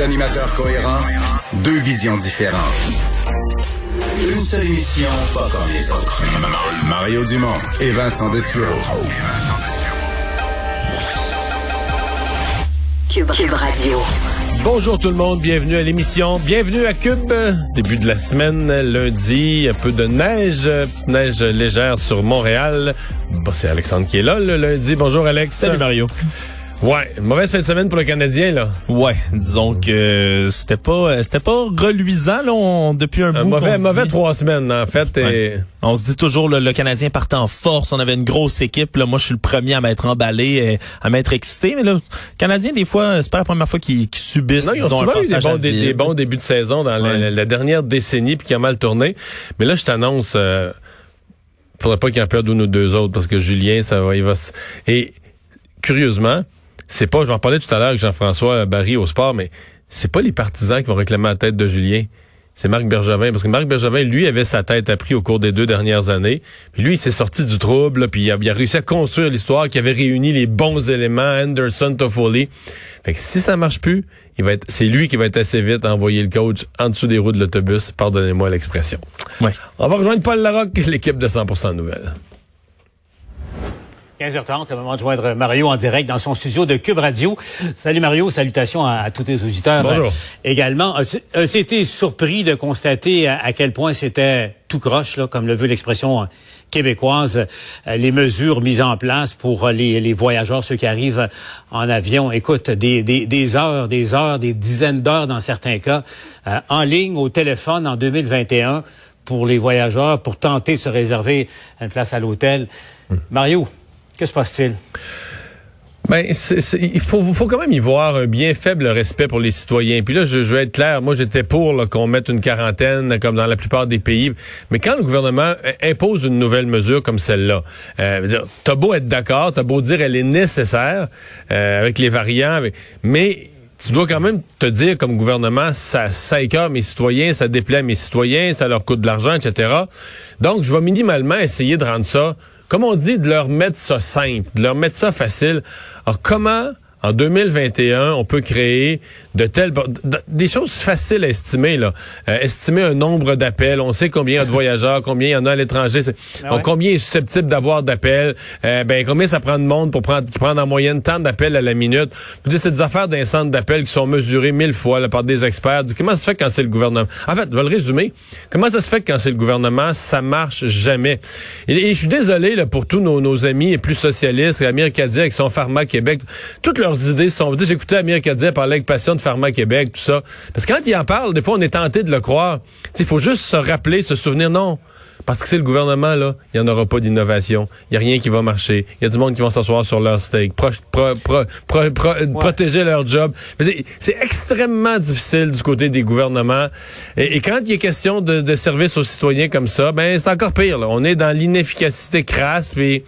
Deux, animateurs cohérents, deux visions différentes. Une seule émission, pas comme les autres. Mario Dumont et Vincent Dessureau. Cube, Cube Radio. Bonjour tout le monde, bienvenue à l'émission, bienvenue à Cube. Début de la semaine, lundi, un peu de neige, petite neige légère sur Montréal. Bon, c'est Alexandre qui est là le lundi. Bonjour Alex. Salut Mario. Ouais, mauvaise fin de semaine pour le Canadien là. Ouais, disons que c'était pas c'était pas reluisant là on, depuis un, un bout. mauvais mauvais dit- trois semaines en fait. Et... Ouais. On se dit toujours le, le Canadien partait en force, on avait une grosse équipe. Là, moi, je suis le premier à m'être emballé, et à m'être excité. Mais là, le Canadien, des fois, c'est pas la première fois qu'ils qu'ils subissent. Non, ils ont disons, un souvent eu des bons, des, bons débuts de saison dans la, Ouais. la- la dernière décennie puis qui a mal tourné. Mais là, je t'annonce, euh, faudrait pas qu'il en perde une ou deux autres parce que Julien, ça va, il va. Et curieusement, c'est pas, je vais en parlais tout à l'heure avec Jean-François Barry au sport, mais c'est pas les partisans qui vont réclamer la tête de Julien. C'est Marc Bergevin, parce que Marc Bergevin, lui, avait sa tête appris au cours des deux dernières années. Puis lui, il s'est sorti du trouble, là, puis il a, il a réussi à construire l'histoire qui avait réuni les bons éléments, Anderson, Toffoli. Fait que si ça marche plus, il va être, c'est lui qui va être assez vite à envoyer le coach en dessous des roues de l'autobus. Pardonnez-moi l'expression. Ouais. On va rejoindre Paul Larocque, l'équipe de 100% Nouvelles. 15h30, c'est le moment de joindre Mario en direct dans son studio de Cube Radio. Salut Mario, salutations à, à tous tes auditeurs. Bonjour. Euh, également, as-tu été surpris de constater à, à quel point c'était tout croche, là, comme le veut l'expression euh, québécoise, euh, les mesures mises en place pour euh, les, les voyageurs, ceux qui arrivent en avion? Écoute, des, des, des heures, des heures, des dizaines d'heures dans certains cas, en ligne, au téléphone en 2021 pour les voyageurs, pour tenter de se réserver une place à l'hôtel. Mario, que se passe-t-il? Ben, il faut, faut quand même y voir un bien faible respect pour les citoyens. Puis là, je, je vais être clair, moi j'étais pour qu'on mette une quarantaine comme dans la plupart des pays. Mais quand le gouvernement impose une nouvelle mesure comme celle-là, euh, t'as beau être d'accord, t'as beau dire elle est nécessaire euh, avec les variants, mais tu dois quand même te dire comme gouvernement, ça, ça écœure mes citoyens, ça déplaît mes citoyens, ça leur coûte de l'argent, etc. Donc, je vais minimalement essayer de rendre ça, comme on dit, de leur mettre ça simple, de leur mettre ça facile. Alors, comment, en 2021, on peut créer de telles... Des choses faciles à estimer, là. Euh, estimer un nombre d'appels. On sait combien il y a de voyageurs, combien il y en a à l'étranger. donc, ouais. combien est susceptible d'avoir d'appels, euh, ben combien ça prend de monde pour prendre, prendre en moyenne tant d'appels à la minute? Vous dites, c'est des affaires d'un centre d'appels qui sont mesurées mille fois là, par des experts. Comment ça se fait quand c'est le gouvernement? En fait, je vais le résumer. Comment ça se fait que quand c'est le gouvernement, ça marche jamais? Et, et je suis désolé là, pour tous nos, nos amis et plus socialistes, Amir Kadia avec son Pharma Québec. Toutes leurs idées sont... Écouté Amir Kadia parler avec passion Pharma Québec, tout ça. Parce que quand il en parle, des fois, on est tenté de le croire. Il faut juste se rappeler, se souvenir, non. Parce que c'est le gouvernement, là, il n'y en aura pas d'innovation. Il n'y a rien qui va marcher. Il y a du monde qui va s'asseoir sur leur steak, pro- pro- pro- pro- pro- protéger leur job. C'est- C'est extrêmement difficile du côté des gouvernements. Et, et quand il est question de, de services aux citoyens comme ça, ben c'est encore pire. là. On est dans l'inefficacité crasse. Puis,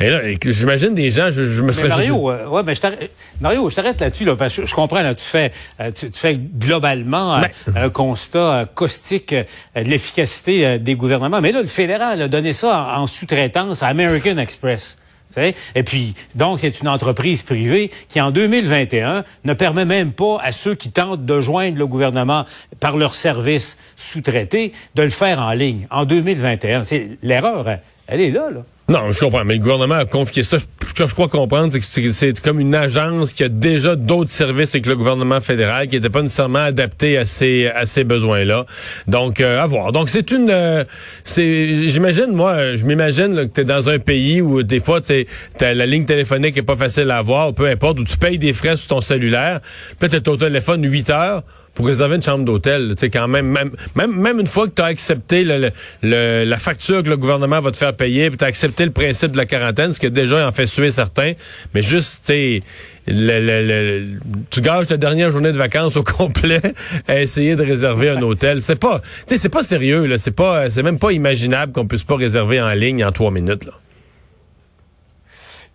et là, j'imagine des gens, je, je me Mais serais... Mario, euh, ouais, mais je t'arrête- Mario, je t'arrête là-dessus, là, parce que je comprends, là, tu fais, euh, tu, tu fais globalement euh, Ben. un constat caustique de l'efficacité des gouvernements. Mais là, le fédéral a donné ça en, en sous-traitance à American Express. tu sais. Et puis, donc, c'est une entreprise privée qui, en 2021, ne permet même pas à ceux qui tentent de joindre le gouvernement par leur service sous-traité de le faire en ligne. En 2021, C'est- l'erreur, elle est là, là. Non, je comprends, mais le gouvernement a confié ça. Ce que je crois comprendre, c'est que c'est- comme une agence qui a déjà d'autres services avec le gouvernement fédéral qui n'était pas nécessairement adapté à ces, à ces besoins-là. Donc, euh, à voir. Donc, c'est une... euh, c'est J'imagine, moi, je m'imagine que tu es dans un pays où des fois, t'as la ligne téléphonique est pas facile à avoir, peu importe, où tu payes des frais sur ton cellulaire. Là, tu ton téléphone 8 heures pour réserver une chambre d'hôtel. Tu quand même, même, même, même une fois que tu as accepté le, le, la facture que le gouvernement va te faire payer, puis tu accepté le principe de la quarantaine, ce que déjà en fait suer certains, mais juste, tu le, le, tu gages ta dernière journée de vacances au complet à essayer de réserver un hôtel. C'est pas, c'est pas sérieux, là. C'est pas, c'est même pas imaginable qu'on puisse pas réserver en ligne en trois minutes, là.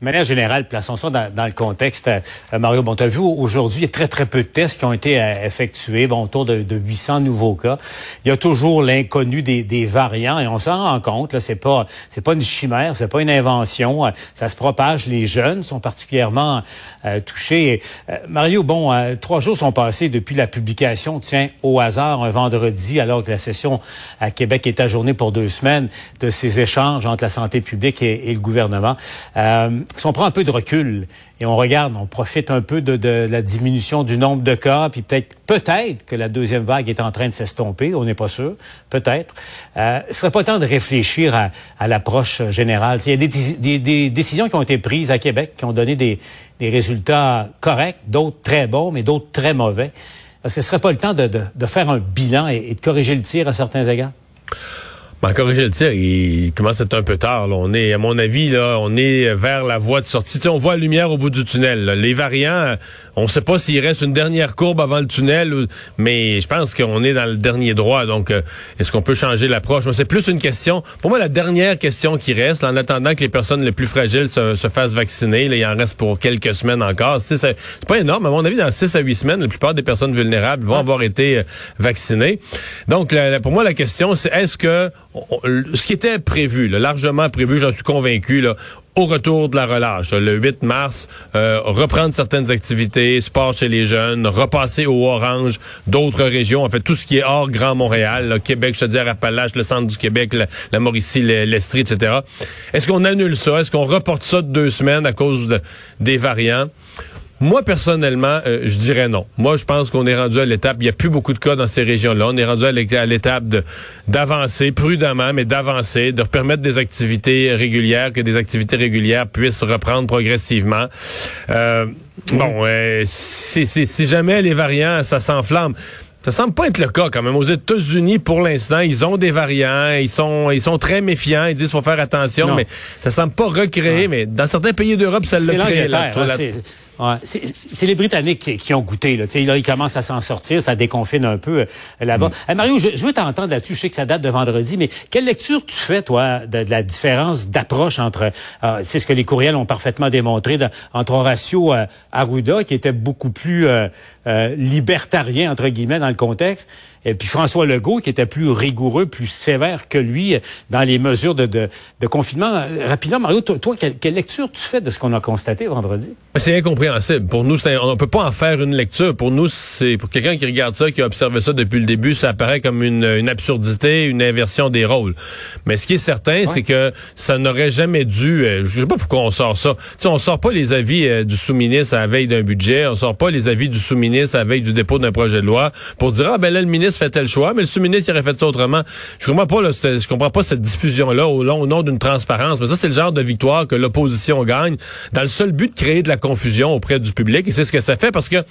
De manière générale, plaçons ça dans, le contexte. Euh, Mario, bon, tu as vu aujourd'hui, il y a très, très peu de tests qui ont été euh, effectués, bon, autour de, de, 800 nouveaux cas. Il y a toujours l'inconnu des, variants et on s'en rend compte. Là, c'est pas, c'est pas une chimère, c'est pas une invention. Euh, ça se propage. Les jeunes sont particulièrement touchés. Mario, bon, trois jours sont passés depuis la publication, tiens, au hasard, un vendredi, alors que la session à Québec est ajournée pour deux semaines, de ces échanges entre la santé publique et le gouvernement si on prend un peu de recul et on regarde, on profite un peu de, la diminution du nombre de cas, puis peut-être peut-être que la deuxième vague est en train de s'estomper, on n'est pas sûr, peut-être. Euh, ce serait pas temps de réfléchir à, l'approche générale. Il y a des, décisions qui ont été prises à Québec qui ont donné des, résultats corrects, d'autres très bons, mais d'autres très mauvais. Est-ce que ce serait pas le temps de, faire un bilan et de corriger le tir à certains égards? Ben, corriger le tir, il commence à être un peu tard. On est, à mon avis, là, on est vers la voie de sortie. on voit la lumière au bout du tunnel. Les variants, on ne sait pas s'il reste une dernière courbe avant le tunnel, mais je pense qu'on est dans le dernier droit. Donc, euh, est-ce qu'on peut changer l'approche? C'est plus une question. Pour moi, la dernière question qui reste, en attendant que les personnes les plus fragiles se, fassent vacciner, là, il en reste pour quelques semaines encore. C'est pas énorme. À mon avis, dans 6 à 8 semaines, la plupart des personnes vulnérables vont avoir été euh, vaccinées. Donc, pour moi, la question, c'est est-ce que ce qui était prévu, largement prévu, j'en suis convaincu, là, au retour de la relâche, le 8 mars, euh, reprendre certaines activités, sport chez les jeunes, repasser au orange d'autres régions, en fait tout ce qui est hors Grand Montréal, Québec, je te dis Appalaches, le centre du Québec, la, Mauricie, l'Estrie, etc. Est-ce qu'on annule ça? Est-ce qu'on reporte ça de deux semaines à cause des variants? Moi, personnellement, euh, je dirais non. Moi, je pense qu'on est rendu à l'étape, il n'y a plus beaucoup de cas dans ces régions-là. On est rendu à l'étape d'avancer prudemment, mais d'avancer, de permettre des activités régulières, que des activités régulières puissent reprendre progressivement. Euh, bon, euh, si jamais les variants, ça s'enflamme. Ça semble pas être le cas quand même. Aux États-Unis, pour l'instant, ils ont des variants, ils sont, ils sont très méfiants, ils disent qu'il faut faire attention, mais ça semble pas recréer. Mais dans certains pays d'Europe, ça l'a créé. C'est les Britanniques qui, ont goûté. Là. là, ils commencent à s'en sortir, ça déconfine un peu euh, là-bas. Mm. Mario, je, veux t'entendre là-dessus. Je sais que ça date de vendredi, mais quelle lecture tu fais, toi, de, la différence d'approche entre, euh, c'est ce que les courriels ont parfaitement démontré, entre Horacio euh, Arruda, qui était beaucoup plus euh, libertarien, entre guillemets, dans le contexte, et puis François Legault, qui était plus rigoureux, plus sévère que lui dans les mesures de, de, de confinement. Rapidement, Mario, toi, quelle, lecture tu fais de ce qu'on a constaté vendredi? C'est incompréhensible. Pour nous, on ne peut pas en faire une lecture. Pour nous, c'est pour quelqu'un qui regarde ça, qui a observé ça depuis le début, ça apparaît comme une, une absurdité, une inversion des rôles. Mais ce qui est certain, c'est que ça n'aurait jamais dû. Euh, je sais pas pourquoi on sort ça. Tu sais, on sort pas les avis euh, du sous-ministre à la veille d'un budget. On sort pas les avis du sous-ministre à la veille du dépôt d'un projet de loi pour dire ah ben là le ministre fait tel choix, mais le sous-ministre aurait fait ça autrement. Je comprends pas, je comprends pas cette diffusion-là au, long, nom d'une transparence. Mais ça, c'est le genre de victoire que l'opposition gagne dans le seul but de créer de la confusion auprès du public. Et c'est ce que ça fait parce que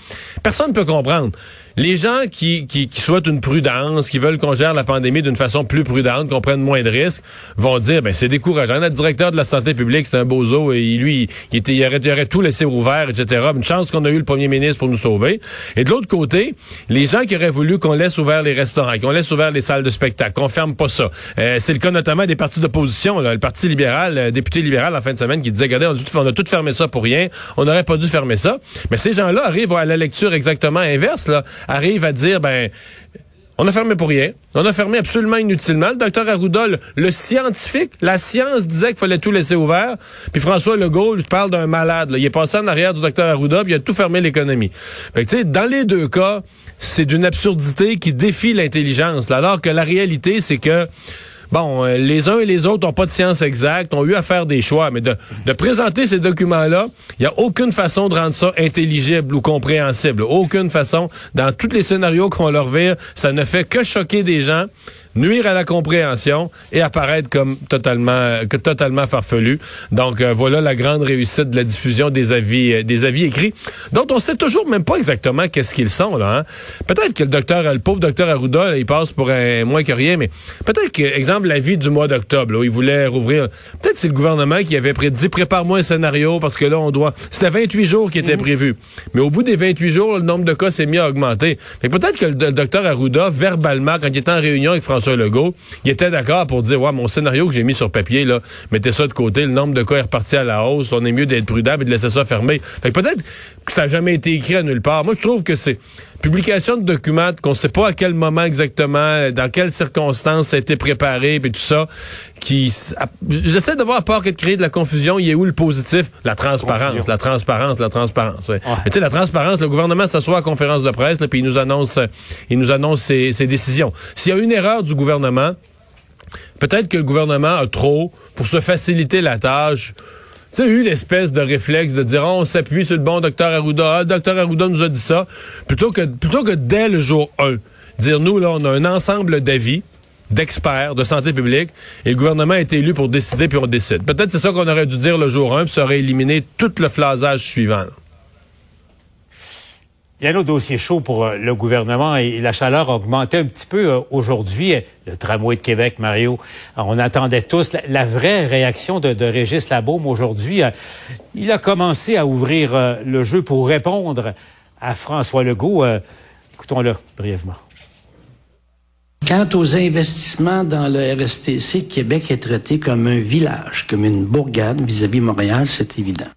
personne ne peut comprendre. Les gens qui, qui, souhaitent une prudence, qui veulent qu'on gère la pandémie d'une façon plus prudente, qu'on prenne moins de risques, vont dire ben c'est décourageant. Notre directeur de la santé publique, c'est un bozo et lui, il, était, il, aurait, il aurait tout laissé ouvert, etc. Une chance qu'on a eu le premier ministre pour nous sauver. Et de l'autre côté, les gens qui auraient voulu qu'on laisse ouvert les restaurants, qu'on laisse ouvert les salles de spectacle, qu'on ferme pas ça. Euh, c'est le cas notamment des partis d'opposition. Le Parti libéral, le député libéral en fin de semaine qui disait, regardez, on a, tout, on a tout fermé ça pour rien. On n'aurait pas dû fermer ça. Mais ces gens-là arrivent à la lecture exactement inverse. Là arrive à dire, ben, on a fermé pour rien. On a fermé absolument inutilement. Le docteur Arruda, le, scientifique, la science disait qu'il fallait tout laisser ouvert. Puis François Legault lui parle d'un malade. Il est passé en arrière du docteur Arruda, puis il a tout fermé l'économie. Fait que, dans les deux cas, c'est d'une absurdité qui défie l'intelligence. Alors que la réalité, c'est que bon, euh, les uns et les autres n'ont pas de science exacte, ont eu à faire des choix, mais de, présenter ces documents-là, il n'y a aucune façon de rendre ça intelligible ou compréhensible. Aucune façon. Dans tous les scénarios qu'on leur vire, ça ne fait que choquer des gens. Nuire à la compréhension et apparaître comme totalement, que totalement farfelu. Donc euh, voilà la grande réussite de la diffusion des avis, euh, des avis écrits, dont on sait toujours même pas exactement qu'est-ce qu'ils sont là. Hein. Peut-être que le docteur, le pauvre docteur Arruda, il passe pour un moins que rien, mais peut-être que, exemple, l'avis du mois d'octobre, où il voulait rouvrir. Peut-être c'est le gouvernement qui avait prédit prépare-moi un scénario parce que là on doit. C'était 28 jours qui étaient mhm. prévus, mais au bout des 28 jours, le nombre de cas s'est mis à augmenter. peut-être que le, docteur Arruda, verbalement, quand il était en réunion avec François Il était d'accord pour dire ouais mon scénario que j'ai mis sur papier là, mettez ça de côté, le nombre de cas est reparti à la hausse, on est mieux d'être prudent et de laisser ça fermer. peut-être que ça n'a jamais été écrit à nulle part. Moi je trouve que c'est publication de documents qu'on ne sait pas à quel moment exactement, dans quelles circonstances ça a été préparé, et tout ça, qui... J'essaie de voir, à part que de créer de la confusion, il y a où le positif? La transparence, la transparence, la transparence. Ouais. Mais tu sais, la transparence, le gouvernement s'assoit à conférence de presse, puis il nous annonce, il nous annonce ses, ses décisions. S'il y a une erreur du gouvernement, peut-être que le gouvernement a trop, pour se faciliter la tâche, tu sais, eu l'espèce de réflexe de dire, on s'appuie sur le bon docteur Arruda. Ah, docteur Arruda nous a dit ça. Plutôt que, plutôt que dès le jour 1, dire, nous, là, on a un ensemble d'avis d'experts de santé publique et le gouvernement est élu pour décider puis on décide. Peut-être c'est ça qu'on aurait dû dire le jour 1 puis ça aurait éliminé tout le phlasage suivant. Il y a un autre dossier chaud pour euh, le gouvernement et la chaleur a augmenté un petit peu euh, aujourd'hui. Le tramway de Québec, Mario, on attendait tous la, vraie réaction de, Régis Labaume aujourd'hui. Euh, il a commencé à ouvrir le jeu pour répondre à François Legault. Écoutons-le brièvement. Quant aux investissements dans le RSTC, Québec est traité comme un village, comme une bourgade vis-à-vis -vis Montréal, c'est évident.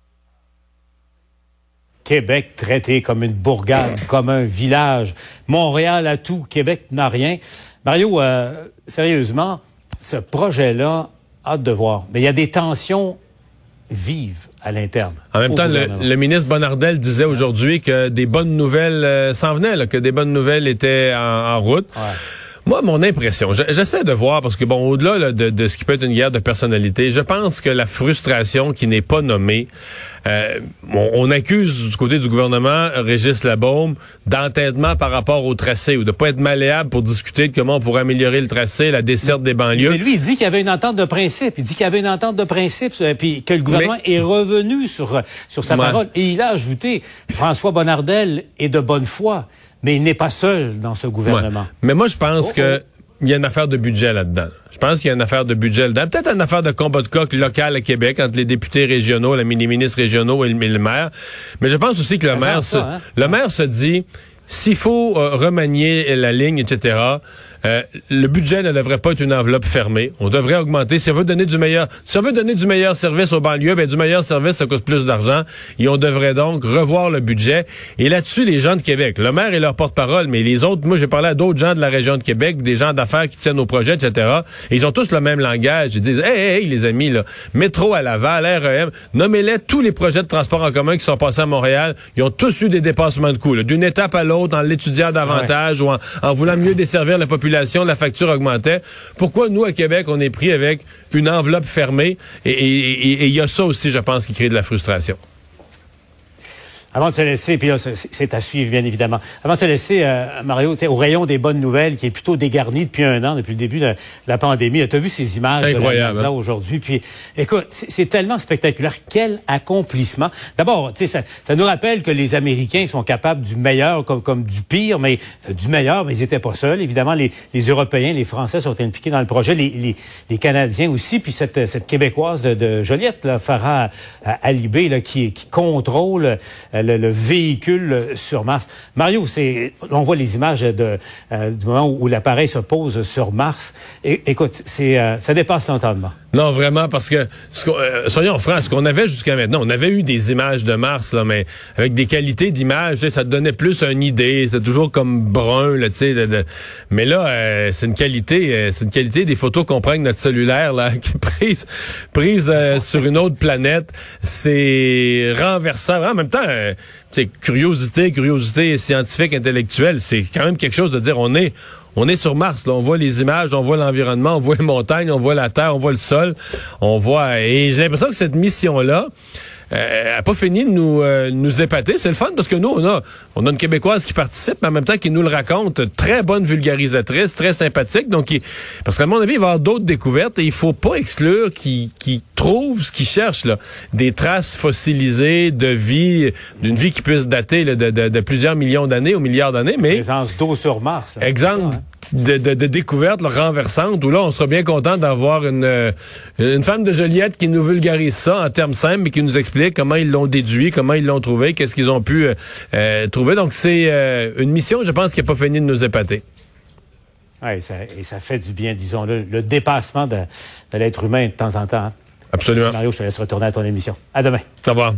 Québec traité comme une bourgade, comme un village. Montréal a tout, Québec n'a rien. Mario, euh, sérieusement, ce projet-là, hâte de voir. Mais il y a des tensions vives à l'interne. En même temps, le, ministre Bonardel disait aujourd'hui que des bonnes nouvelles euh, s'en venaient, que des bonnes nouvelles étaient en, route. Moi, mon impression, j'essaie de voir, parce que bon, au-delà de, ce qui peut être une guerre de personnalité, je pense que la frustration qui n'est pas nommée, euh, on, accuse du côté du gouvernement Régis Labaume d'entêtement par rapport au tracé ou de pas être malléable pour discuter de comment on pourrait améliorer le tracé, la desserte des banlieues. Mais lui, il dit qu'il y avait une entente de principe. Il dit qu'il y avait une entente de principe, euh, puis que le gouvernement est revenu sur, sur sa parole. Et il a ajouté, François Bonnardel est de bonne foi mais il n'est pas seul dans ce gouvernement. Mais moi, je pense oh, que oh. il y a une affaire de budget là-dedans. Je pense qu'il y a une affaire de budget là-dedans. Peut-être une affaire de combat de coq local à Québec entre les députés régionaux, les ministres régionaux et le, maire. Mais je pense aussi que le maire, se, hein? le maire se dit, s'il faut euh, remanier la ligne, etc., euh, le budget ne devrait pas être une enveloppe fermée. On devrait augmenter. Si on veut donner du meilleur, si on veut donner du meilleur service aux banlieues, ben du meilleur service, ça coûte plus d'argent. Et on devrait donc revoir le budget. Et là-dessus, les gens de Québec, le maire est leur porte-parole, mais les autres, moi, j'ai parlé à d'autres gens de la région de Québec, des gens d'affaires qui tiennent au projet, etc. Et ils ont tous le même langage. Ils disent, hey, hey, les amis, là, métro à Laval, REM, nommez-les tous les projets de transport en commun qui sont passés à Montréal. Ils ont tous eu des dépassements de coûts, d'une étape à l'autre, en l'étudiant davantage ou en voulant mieux desservir la population la facture augmentait. Pourquoi nous, à Québec, on est pris avec une enveloppe fermée? Et il y a ça aussi, je pense, qui crée de la frustration. Avant de se laisser, puis là, c'est à suivre, bien évidemment. Avant de se laisser, euh, Mario, au rayon des bonnes nouvelles, qui est plutôt dégarni depuis un an, depuis le début de, la pandémie. Tu as vu ces images Incroyable, de hein? aujourd'hui. Puis, écoute, c'est tellement spectaculaire. Quel accomplissement. D'abord, ça, ça nous rappelle que les Américains sont capables du meilleur comme, comme du pire, mais euh, du meilleur, mais ils n'étaient pas seuls. Évidemment, les, les, Européens, les Français sont impliqués dans le projet, les, les, les Canadiens aussi, puis cette, cette Québécoise de, de Joliette, là, Farah Alibé, là, qui, qui contrôle... Euh, le, véhicule sur Mars. Mario, c'est, on voit les images de, euh, du moment où, l'appareil se pose sur Mars. Et, écoute, c'est, euh, ça dépasse l'entendement. Non, vraiment, parce que, euh, soyons francs, ce qu'on avait jusqu'à maintenant, on avait eu des images de Mars, là, mais avec des qualités d'image, ça donnait plus une idée, c'est toujours comme brun, là, tu sais. mais là, euh, c'est une qualité, euh, c'est une qualité des photos qu'on prend avec notre cellulaire, là, qui prise, prise sur une autre planète. C'est renversant. En même temps, c'est curiosité, curiosité scientifique, intellectuelle, c'est quand même quelque chose de dire, on est, on est sur Mars, là, on voit les images, on voit l'environnement, on voit les montagnes, on voit la Terre, on voit le sol, on voit... Et j'ai l'impression que cette mission-là, euh, a pas fini de nous, euh, nous épater. C'est le fun parce que nous, on a, on a une Québécoise qui participe, mais en même temps qui nous le raconte. Très bonne vulgarisatrice, très sympathique. Donc, parce qu'à mon avis, il va y avoir d'autres découvertes et il faut pas exclure qu'il trouve ce qu'il cherche, là. Des traces fossilisées de vie, d'une vie qui puisse dater de, de, de, plusieurs millions d'années ou milliards d'années. Mais. Présence d'eau sur Mars. exemple. De, de, de découvertes renversantes où là, on sera bien content d'avoir une, euh, une femme de Joliette qui nous vulgarise ça en termes simples, mais qui nous explique comment ils l'ont déduit, comment ils l'ont trouvé, qu'est-ce qu'ils ont pu euh, euh, trouver. Donc, c'est une mission, je pense, qui n'a pas fini de nous épater. Oui, ça, et ça fait du bien, disons, le, le dépassement de, de l'être humain de temps en temps. Hein. Absolument. Mario, je te laisse retourner à ton émission. À demain. Au revoir.